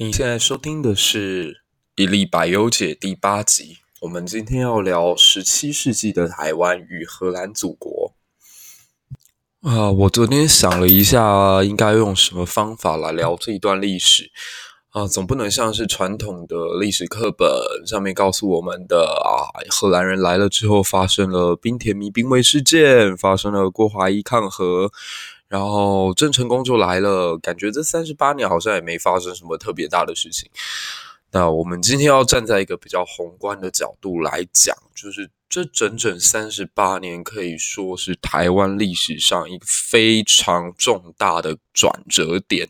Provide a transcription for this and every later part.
你现在收听的是《一粒百忧解》第八集。我们今天要聊十七世纪的台湾与荷兰祖国。啊，我昨天想了一下，应该用什么方法来聊这一段历史啊？总不能像是传统的历史课本上面告诉我们的啊，荷兰人来了之后发生了冰田米兵卫事件，发生了郭华一抗荷。然后郑成功就来了，感觉这三十八年好像也没发生什么特别大的事情。那我们今天要站在一个比较宏观的角度来讲，就是这整整三十八年可以说是台湾历史上一个非常重大的转折点。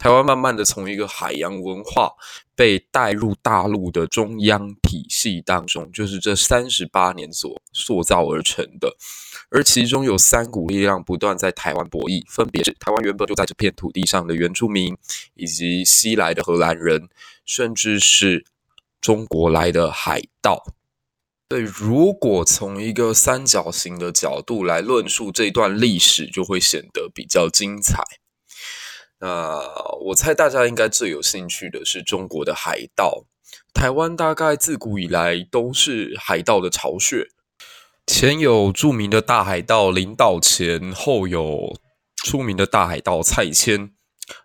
台湾慢慢的从一个海洋文化被带入大陆的中央体系当中，就是这三十八年所塑造而成的。而其中有三股力量不断在台湾博弈，分别是台湾原本就在这片土地上的原住民，以及西来的荷兰人，甚至是中国来的海盗。对，如果从一个三角形的角度来论述这段历史，就会显得比较精彩。那、我猜大家应该最有兴趣的是中国的海盗。台湾大概自古以来都是海盗的巢穴，前有著名的大海盗林道干，后有出名的大海盗蔡牵。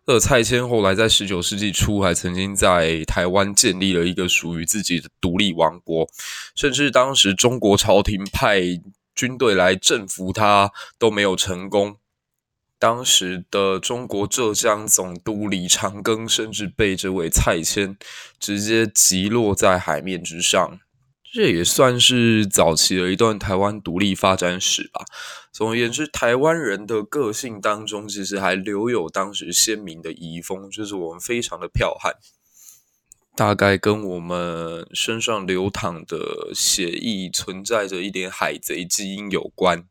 这蔡牵后来在十九世纪初还曾经在台湾建立了一个属于自己的独立王国，甚至当时中国朝廷派军队来征服他都没有成功。当时的中国浙江总督李长庚甚至被这位蔡牵直接击落在海面之上，这也算是早期的一段台湾独立发展史吧。总而言之，台湾人的个性当中，其实还留有当时鲜明的遗风，就是我们非常的剽悍，大概跟我们身上流淌的血液存在着一点海贼基因有关。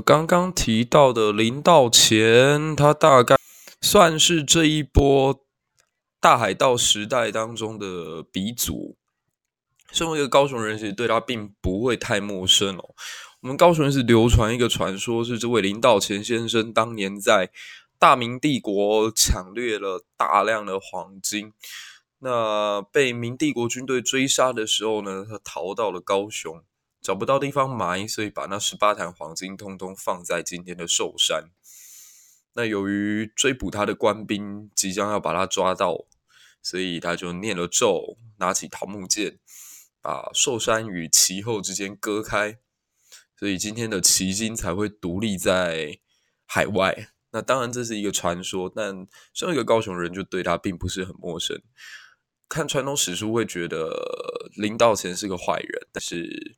刚刚提到的林道干，他大概算是这一波大海盗时代当中的鼻祖。身为一个高雄人，其实对他并不会太陌生哦。我们高雄人是流传一个传说，是这位林道干先生当年在大明帝国抢掠了大量的黄金，那被明帝国军队追杀的时候呢，他逃到了高雄。找不到地方埋，所以把那十八坛黄金通通放在今天的寿山。那由于追捕他的官兵即将要把他抓到，所以他就念了咒，拿起桃木剑，把寿山与其后之间割开，所以今天的奇经才会独立在海外。那当然这是一个传说，但身为一个高雄人，就对他并不是很陌生。看传统史书会觉得林道干是个坏人，但是。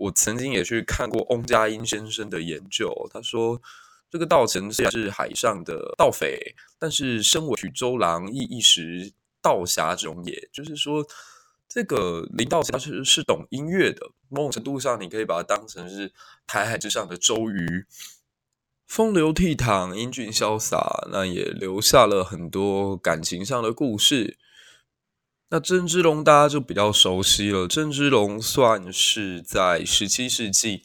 我曾经也去看过翁佳音先生的研究，他说这个道干虽然是海上的盗匪，但是身为曲周郎亦一时道侠种也，就是说这个林道干是是懂音乐的，某种程度上你可以把它当成是台海之上的周瑜，风流倜傥、英俊潇洒，那也留下了很多感情上的故事。那郑芝龙大家就比较熟悉了。郑芝龙算是在十七世纪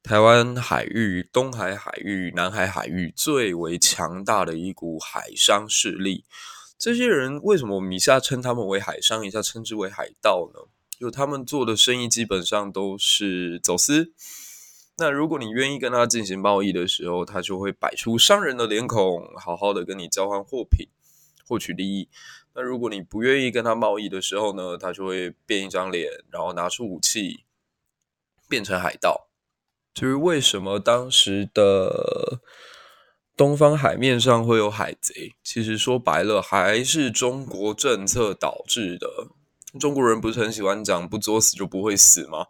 台湾海域、东海海域、南海海域最为强大的一股海商势力。这些人为什么我们一下称他们为海商，一下称之为海盗呢？就他们做的生意基本上都是走私。那如果你愿意跟他进行贸易的时候，他就会摆出商人的脸孔，好好的跟你交换货品，获取利益。那如果你不愿意跟他贸易的时候呢，他就会变一张脸，然后拿出武器，变成海盗。至于为什么当时的东方海面上会有海贼，其实说白了还是中国政策导致的。中国人不是很喜欢讲“不作死就不会死”吗？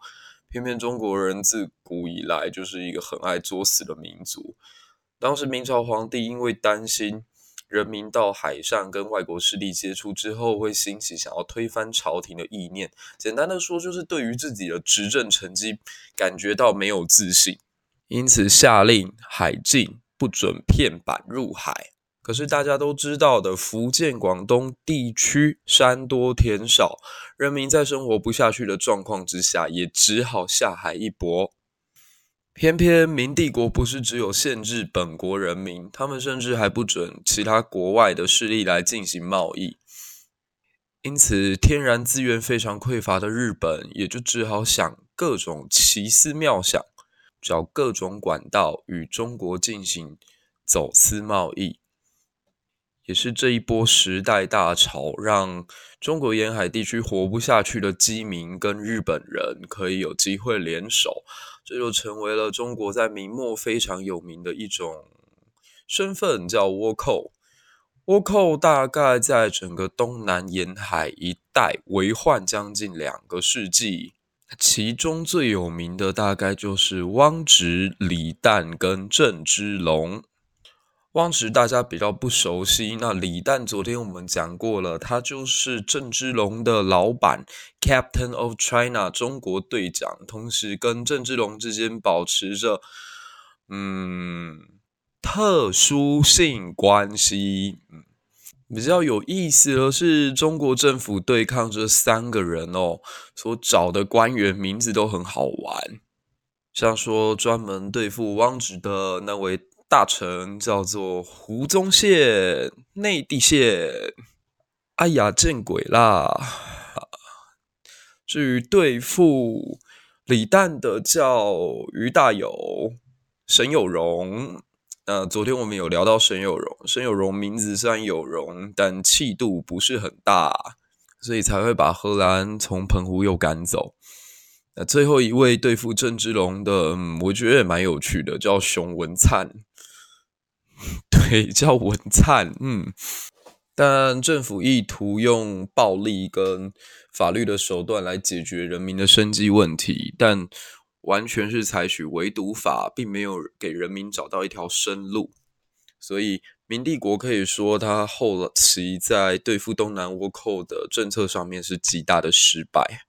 偏偏中国人自古以来就是一个很爱作死的民族。当时明朝皇帝因为担心。人民到海上跟外国势力接触之后，会兴起想要推翻朝廷的意念。简单的说，就是对于自己的执政成绩感觉到没有自信，因此下令海禁，不准片板入海。可是大家都知道的，福建、广东地区山多田少，人民在生活不下去的状况之下，也只好下海一搏。偏偏明帝国不是只有限制本国人民，他们甚至还不准其他国外的势力来进行贸易。因此天然资源非常匮乏的日本也就只好想各种奇思妙想，找各种管道与中国进行走私贸易。也是这一波时代大潮，让中国沿海地区活不下去的饥民跟日本人可以有机会联手，这就成为了中国在明末非常有名的一种身份，叫倭寇。倭寇大概在整个东南沿海一带为患将近两个世纪，其中最有名的大概就是汪直、李旦跟郑芝龙。汪直大家比较不熟悉，那李旦昨天我们讲过了，他就是郑芝龙的老板，Captain of China 中国队长，同时跟郑芝龙之间保持着嗯特殊性关系。嗯，比较有意思的是，中国政府对抗这三个人哦，所找的官员名字都很好玩，像说专门对付汪直的那位。大臣叫做胡宗宪，内地县。哎呀，见鬼啦！至于对付李旦的叫俞大友、沈有容。那昨天我们有聊到沈有容，沈有容名字虽然有容，但气度不是很大，所以才会把荷兰从澎湖又赶走。那最后一位对付郑芝龙的，我觉得也蛮有趣的，叫熊文灿。可以，叫文灿，嗯，但政府意图用暴力跟法律的手段来解决人民的生计问题，但完全是采取围堵法，并没有给人民找到一条生路。所以，明帝国可以说，他后期在对付东南倭寇的政策上面是极大的失败。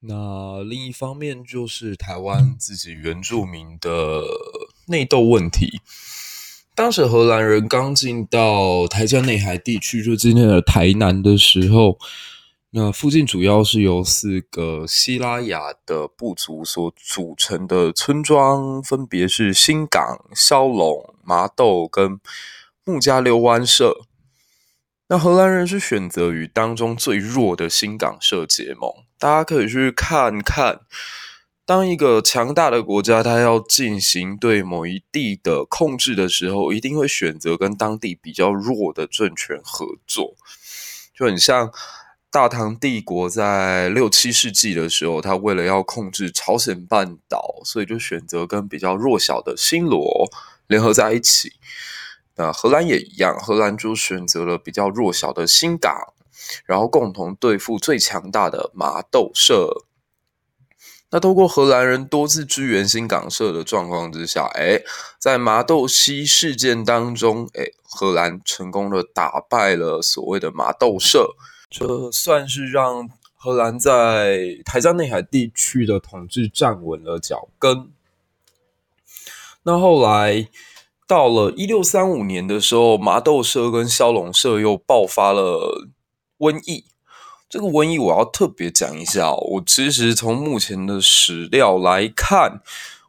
那另一方面，就是台湾自己原住民的内斗问题。当时荷兰人刚进到台江内海地区，就今天的台南的时候，那附近主要是由四个西拉雅的部族所组成的村庄，分别是新港、萧陇、麻豆跟木加溜湾社。那荷兰人是选择与当中最弱的新港社结盟，大家可以去看看。当一个强大的国家，它要进行对某一地的控制的时候，一定会选择跟当地比较弱的政权合作。就很像大唐帝国在六七世纪的时候，他为了要控制朝鲜半岛，所以就选择跟比较弱小的新罗联合在一起。那荷兰也一样，荷兰就选择了比较弱小的新港，然后共同对付最强大的麻豆社。那透过荷兰人多次支援新港社的状况之下，诶，在麻豆溪事件当中，诶，荷兰成功的打败了所谓的麻豆社，这算是让荷兰在台江内海地区的统治站稳了脚跟。那后来到了一六三五年的时候，麻豆社跟萧陇社又爆发了瘟疫。这个瘟疫我要特别讲一下，我其实从目前的史料来看，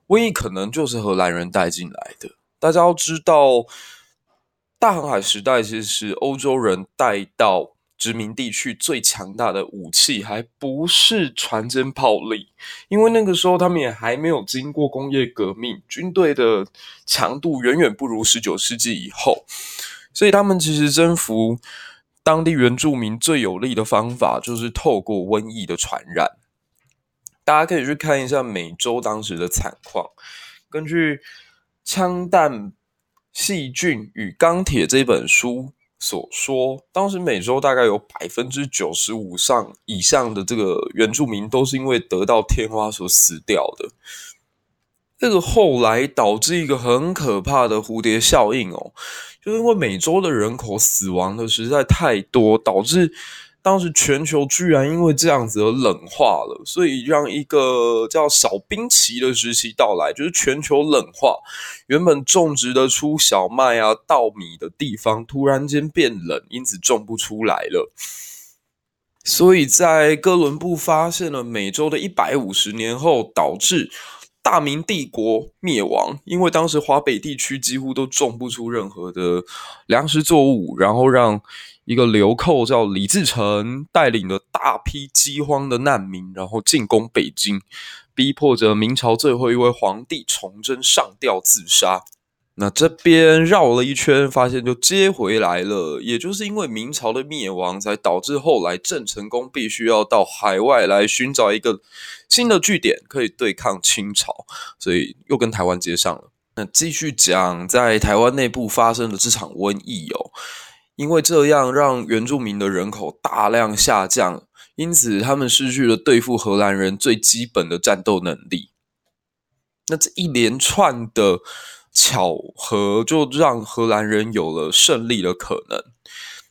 瘟疫可能就是荷兰人带进来的。大家要知道，大航海时代其实是欧洲人带到殖民地区最强大的武器，还不是船坚炮利，因为那个时候他们也还没有经过工业革命，军队的强度远远不如十九世纪以后，所以他们其实征服。当地原住民最有力的方法就是透过瘟疫的传染。大家可以去看一下美洲当时的惨况。根据《枪弹、细菌与钢铁》这本书所说，当时美洲大概有百分之九十五上以上的这个原住民都是因为得到天花所死掉的。这个后来导致一个很可怕的蝴蝶效应哦。就是因为美洲的人口死亡的实在太多，导致当时全球居然因为这样子而冷化了，所以让一个叫小冰期的时期到来，就是全球冷化，原本种植得出小麦啊、稻米的地方突然间变冷，因此种不出来了。所以在哥伦布发现了美洲的一百五十年后，导致大明帝国灭亡，因为当时华北地区几乎都种不出任何的粮食作物，然后让一个流寇叫李自成带领了大批饥荒的难民，然后进攻北京，逼迫着明朝最后一位皇帝崇祯上吊自杀。那这边绕了一圈，发现就接回来了。也就是因为明朝的灭亡，才导致后来郑成功必须要到海外来寻找一个新的据点，可以对抗清朝，所以又跟台湾接上了。那继续讲，在台湾内部发生的这场瘟疫哦，因为这样让原住民的人口大量下降，因此他们失去了对付荷兰人最基本的战斗能力。那这一连串的。巧合就让荷兰人有了胜利的可能。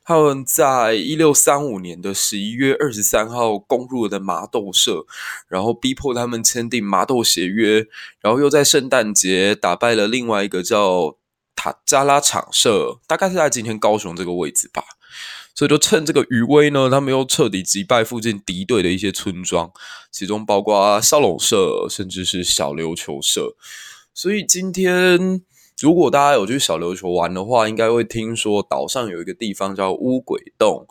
他们在一六三五年的十一月二十三号攻入了的麻豆社，然后逼迫他们签订麻豆协约，然后又在圣诞节打败了另外一个叫塔加拉场社，大概是在今天高雄这个位置吧。所以就趁这个余威呢，他们又彻底击败附近敌对的一些村庄，其中包括烧龙社，甚至是小琉球社。所以今天，如果大家有去小琉球玩的话，应该会听说岛上有一个地方叫乌鬼洞。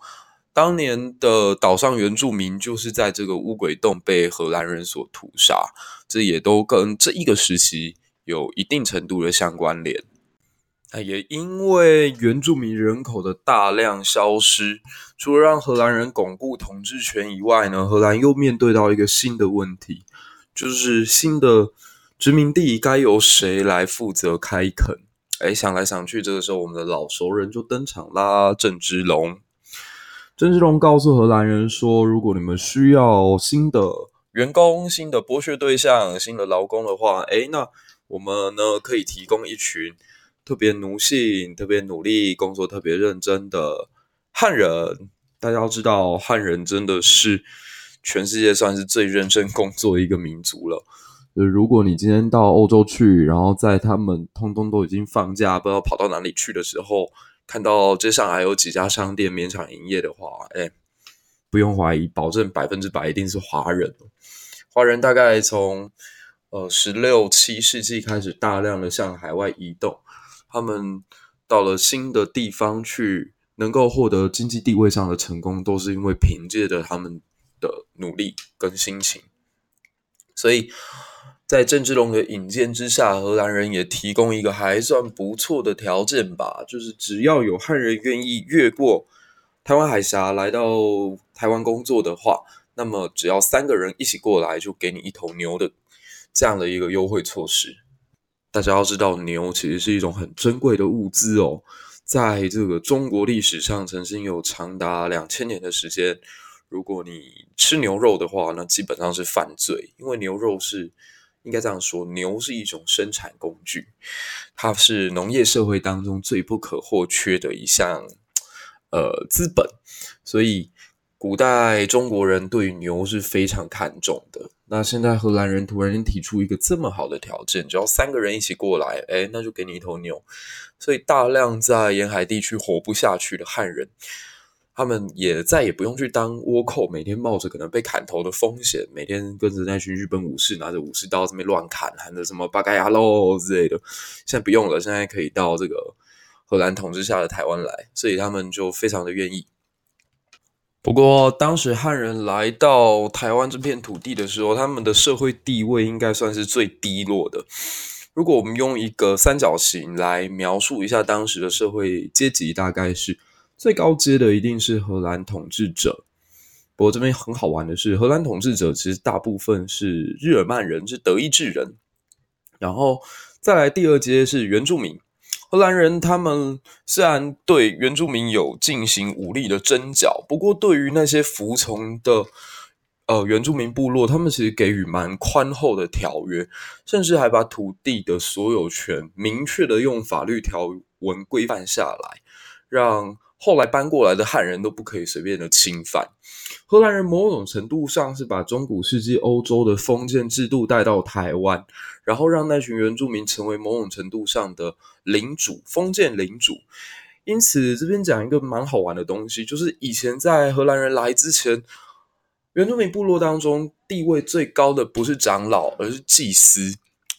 当年的岛上原住民就是在这个乌鬼洞被荷兰人所屠杀，这也都跟这一个时期有一定程度的相关联。也因为原住民人口的大量消失，除了让荷兰人巩固统治权以外呢，荷兰又面对到一个新的问题，就是新的。殖民地该由谁来负责开垦？哎，想来想去，这个时候我们的老熟人就登场啦，郑芝龙。郑芝龙告诉荷兰人说：“如果你们需要新的员工、新的剥削对象、新的劳工的话，哎，那我们呢可以提供一群特别奴性、特别努力、工作特别认真的汉人。大家要知道，汉人真的是全世界算是最认真工作一个民族了。”如果你今天到欧洲去，然后在他们通通都已经放假，不知道跑到哪里去的时候，看到街上还有几家商店勉强营业的话，哎，不用怀疑，保证百分之百一定是华人。华人大概从呃十六七世纪开始大量的向海外移动，他们到了新的地方去，能够获得经济地位上的成功，都是因为凭借着他们的努力跟心情，所以。在郑芝龙的引荐之下，荷兰人也提供一个还算不错的条件吧，就是只要有汉人愿意越过台湾海峡来到台湾工作的话，那么只要三个人一起过来，就给你一头牛的这样的一个优惠措施。大家要知道，牛其实是一种很珍贵的物资哦，在这个中国历史上，曾经有长达两千年的时间，如果你吃牛肉的话，那基本上是犯罪，因为牛肉是。应该这样说，牛是一种生产工具，它是农业社会当中最不可或缺的一项呃资本，所以古代中国人对牛是非常看重的。那现在荷兰人突然间提出一个这么好的条件，只要三个人一起过来，诶，那就给你一头牛。所以大量在沿海地区活不下去的汉人。他们也再也不用去当倭寇，每天冒着可能被砍头的风险，每天跟着那群日本武士拿着武士刀在那边乱砍，喊着什么“八嘎呀喽”之类的。现在不用了，现在可以到这个荷兰统治下的台湾来，所以他们就非常的愿意。不过，当时汉人来到台湾这片土地的时候，他们的社会地位应该算是最低落的。如果我们用一个三角形来描述一下当时的社会阶级，大概是。最高阶的一定是荷兰统治者，不过这边很好玩的是，荷兰统治者其实大部分是日耳曼人，是德意志人。然后再来第二阶是原住民，荷兰人他们虽然对原住民有进行武力的征剿，不过对于那些服从的呃原住民部落，他们其实给予蛮宽厚的条约，甚至还把土地的所有权明确的用法律条文规范下来，让。后来搬过来的汉人都不可以随便的侵犯。荷兰人某种程度上是把中古世纪欧洲的封建制度带到台湾，然后让那群原住民成为某种程度上的领主，封建领主。因此，这边讲一个蛮好玩的东西，就是以前在荷兰人来之前，原住民部落当中地位最高的不是长老，而是祭司。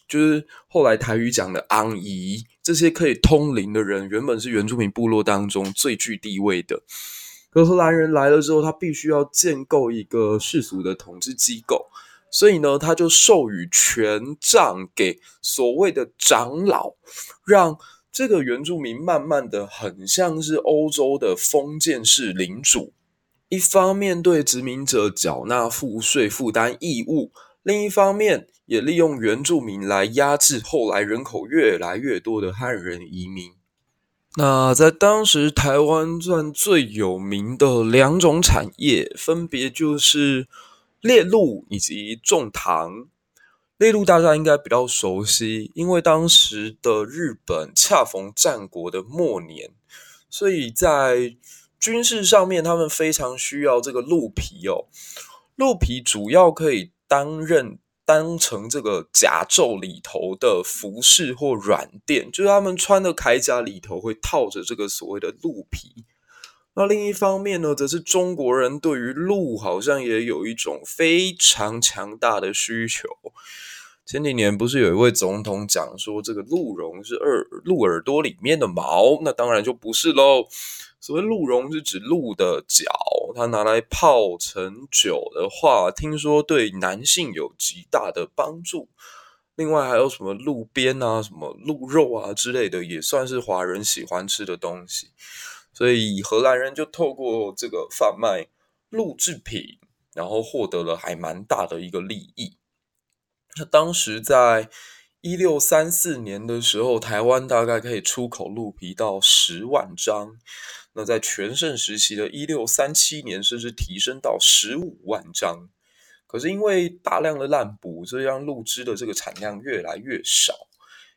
就是后来台语讲的昂姨，这些可以通灵的人，原本是原住民部落当中最具地位的。可荷兰人来了之后，他必须要建构一个世俗的统治机构，所以呢，他就授予权杖给所谓的长老，让这个原住民慢慢的很像是欧洲的封建式领主，一方面对殖民者缴纳赋税负担义务。另一方面，也利用原住民来压制后来人口越来越多的汉人移民。那在当时，台湾算最有名的两种产业，分别就是猎鹿以及种糖。猎鹿大家应该比较熟悉，因为当时的日本恰逢战国的末年，所以在军事上面，他们非常需要这个鹿皮哦。鹿皮主要可以。担任当成这个甲胄里头的服饰或软垫，就是他们穿的铠甲里头会套着这个所谓的鹿皮。那另一方面呢，则是中国人对于鹿好像也有一种非常强大的需求。前几年不是有一位总统讲说，这个鹿茸是耳鹿耳朵里面的毛，那当然就不是喽。所谓鹿茸是指鹿的角，它拿来泡成酒的话，听说对男性有极大的帮助。另外还有什么鹿鞭啊、什么鹿肉啊之类的，也算是华人喜欢吃的东西。所以荷兰人就透过这个贩卖鹿制品，然后获得了还蛮大的一个利益。那当时在一六三四年的时候，台湾大概可以出口鹿皮到十万张。那在全盛时期的一六三七年，甚至提升到十五万张。可是因为大量的滥捕，所以让鹿织的这个产量越来越少。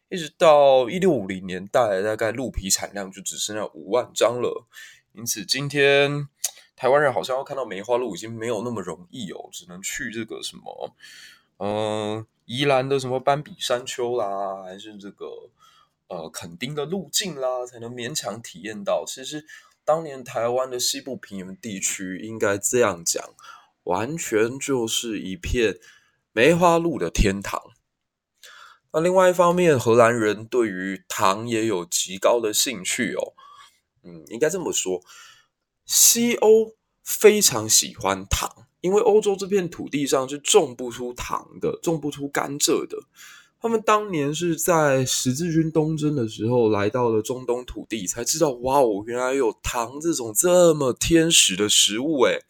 一直到一六五零年代，大概鹿皮产量就只剩下五万张了。因此，今天台湾人好像要看到梅花鹿已经没有那么容易哦，只能去这个什么，嗯、宜兰的什么斑比山丘啦，还是这个呃垦丁的路径啦，才能勉强体验到。其实。当年台湾的西部平原地区，应该这样讲，完全就是一片梅花鹿的天堂。那另外一方面，荷兰人对于糖也有极高的兴趣哦。嗯，应该这么说，西欧非常喜欢糖，因为欧洲这片土地上是种不出糖的，种不出甘蔗的。他们当年是在十字军东征的时候来到了中东土地，才知道哇哦，原来有糖这种这么天使的食物诶。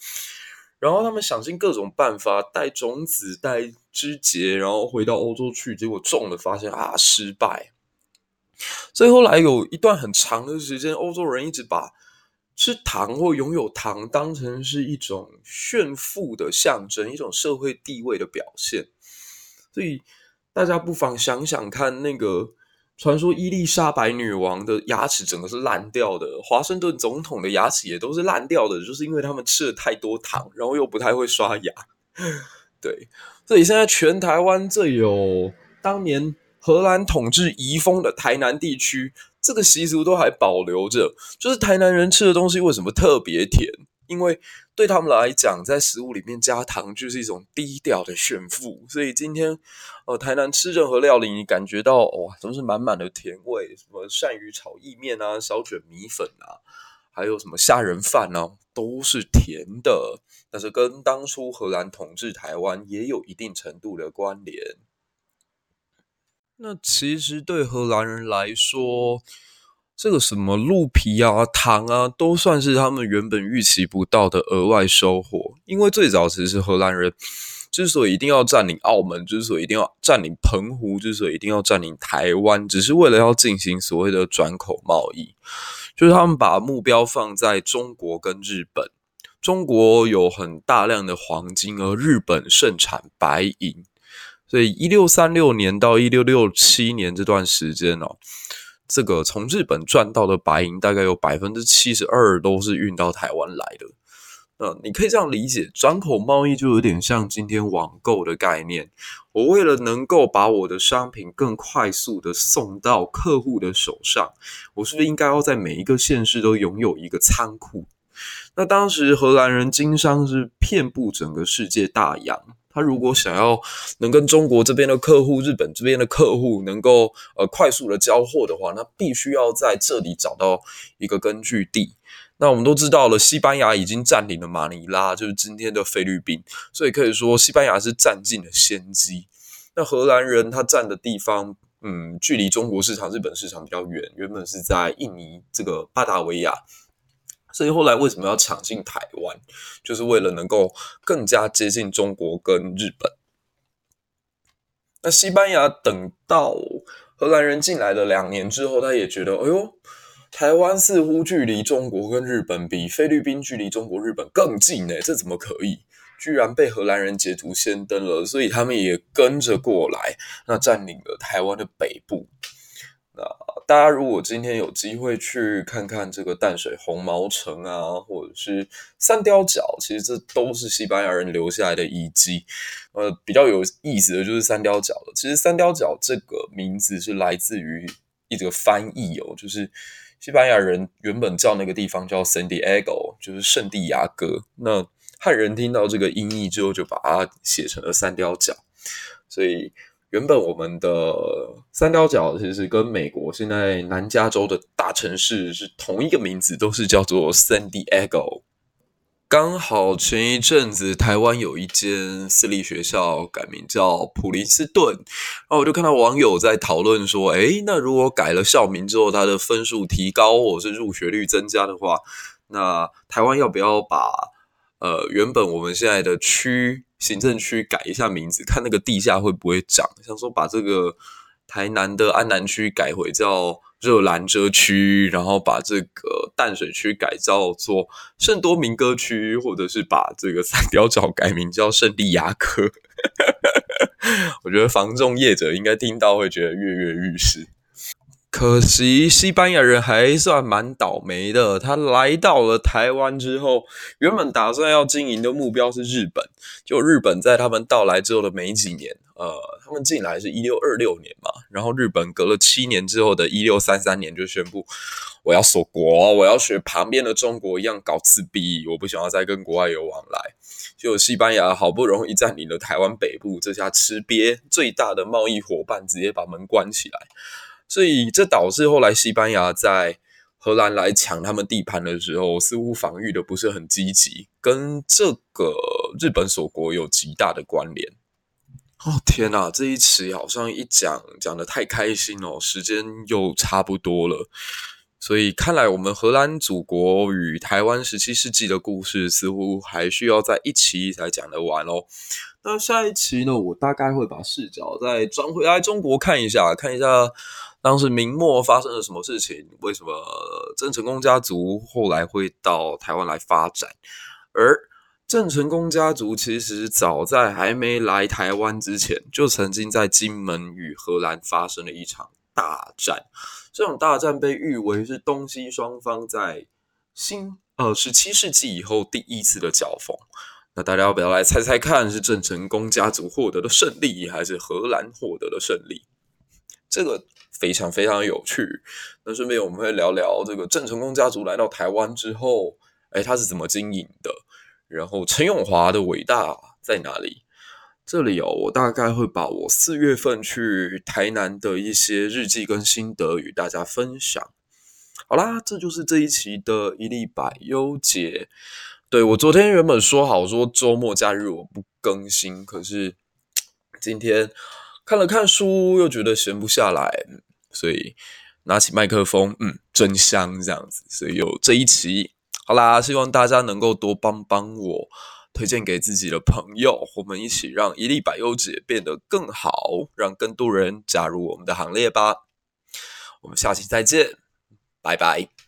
然后他们想尽各种办法带种子、带枝节，然后回到欧洲去，结果种了发现啊失败。所以后来有一段很长的时间，欧洲人一直把吃糖或拥有糖当成是一种炫富的象征，一种社会地位的表现，所以。大家不妨想想看，那个传说伊丽莎白女王的牙齿整个是烂掉的，华盛顿总统的牙齿也都是烂掉的，就是因为他们吃了太多糖，然后又不太会刷牙。对，所以现在全台湾最有当年荷兰统治移风的台南地区，这个习俗都还保留着，就是台南人吃的东西为什么特别甜？因为对他们来讲，在食物里面加糖就是一种低调的炫富，所以今天，呃，台南吃任何料理，你感觉到哇，都是满满的甜味，什么鳝鱼炒意面啊，小卷米粉啊，还有什么虾仁饭啊，都是甜的。但是跟当初荷兰统治台湾也有一定程度的关联。那其实对荷兰人来说，这个什么鹿皮啊、糖啊，都算是他们原本预期不到的额外收获。因为最早其实荷兰人之所以一定要占领澳门，之所以一定要占领澎湖，之所以一定要占领台湾，只是为了要进行所谓的转口贸易，就是他们把目标放在中国跟日本。中国有很大量的黄金，而日本盛产白银，所以一六三六年到一六六七年这段时间哦。这个从日本赚到的白银，大概有百分之七十二都是运到台湾来的。那你可以这样理解，转口贸易就有点像今天网购的概念。我为了能够把我的商品更快速的送到客户的手上，我是不是应该要在每一个县市都拥有一个仓库？那当时荷兰人经商是遍布整个世界大洋，他如果想要能跟中国这边的客户、日本这边的客户能够呃快速的交货的话，那必须要在这里找到一个根据地。那我们都知道了，西班牙已经占领了马尼拉，就是今天的菲律宾，所以可以说西班牙是占尽了先机。那荷兰人他占的地方，嗯，距离中国市场、日本市场比较远，原本是在印尼这个巴达维亚，所以后来为什么要抢进台湾，就是为了能够更加接近中国跟日本。那西班牙等到荷兰人进来了两年之后，他也觉得，哎呦。台湾似乎距离中国跟日本比菲律宾距离中国、日本更近呢，这怎么可以？居然被荷兰人捷足先登了，所以他们也跟着过来，那占领了台湾的北部。那大家如果今天有机会去看看这个淡水红毛城啊，或者是三貂角，其实这都是西班牙人留下来的遗迹。呃，比较有意思的就是三貂角了。其实三貂角这个名字是来自于一个翻译哦，就是。西班牙人原本叫那个地方叫 San Diego，就是圣地亚哥。那汉人听到这个音译之后，就把它写成了三貂角。所以原本我们的三貂角其实跟美国现在南加州的大城市是同一个名字，都是叫做 San Diego。刚好前一阵子，台湾有一间私立学校改名叫普林斯顿，然后我就看到网友在讨论说：“诶，那如果改了校名之后，它的分数提高，或者是入学率增加的话，那台湾要不要把呃原本我们现在的区行政区改一下名字，看那个地下会不会涨？想说把这个台南的安南区改回叫。”热兰遮区，然后把这个淡水区改造做圣多明哥区，或者是把这个三貂角改名叫圣地亚哥。我觉得房仲业者应该听到会觉得跃跃欲试。可惜西班牙人还算蛮倒霉的，他来到了台湾之后，原本打算要经营的目标是日本，就日本在他们到来之后的没几年，呃，他们进来是一六二六年嘛，然后日本隔了七年之后的一六三三年就宣布我要锁国，我要学旁边的中国一样搞自闭，我不想要再跟国外有往来。就西班牙好不容易占领了台湾北部，这下吃瘪最大的贸易伙伴直接把门关起来。所以这导致后来西班牙在荷兰来抢他们地盘的时候，似乎防御的不是很积极，跟这个日本锁国有极大的关联。哦天哪，这一期好像一讲讲得太开心哦，时间又差不多了。所以看来我们荷兰祖国与台湾十七世纪的故事，似乎还需要在一期才讲得完哦。那下一期呢，我大概会把视角再转回来中国看一下，看一下。当时明末发生了什么事情？为什么郑成功家族后来会到台湾来发展？而郑成功家族其实早在还没来台湾之前，就曾经在金门与荷兰发生了一场大战。这场大战被誉为是东西双方在新呃十七世纪以后第一次的交锋。那大家要不要来猜猜看，是郑成功家族获得的胜利，还是荷兰获得的胜利？这个。非常非常有趣。那顺便我们会聊聊这个郑成功家族来到台湾之后，哎，他是怎么经营的？然后陈永华的伟大在哪里？这里哦，我大概会把我四月份去台南的一些日记跟心得与大家分享。好啦，这就是这一期的一历百忧解。对，我昨天原本说好说周末假日我不更新，可是今天看了看书，又觉得闲不下来。所以拿起麦克风，嗯，真香这样子。所以有这一期，好啦，希望大家能够多帮帮我，推荐给自己的朋友，我们一起让一粒百优解变得更好，让更多人加入我们的行列吧。我们下期再见，拜拜。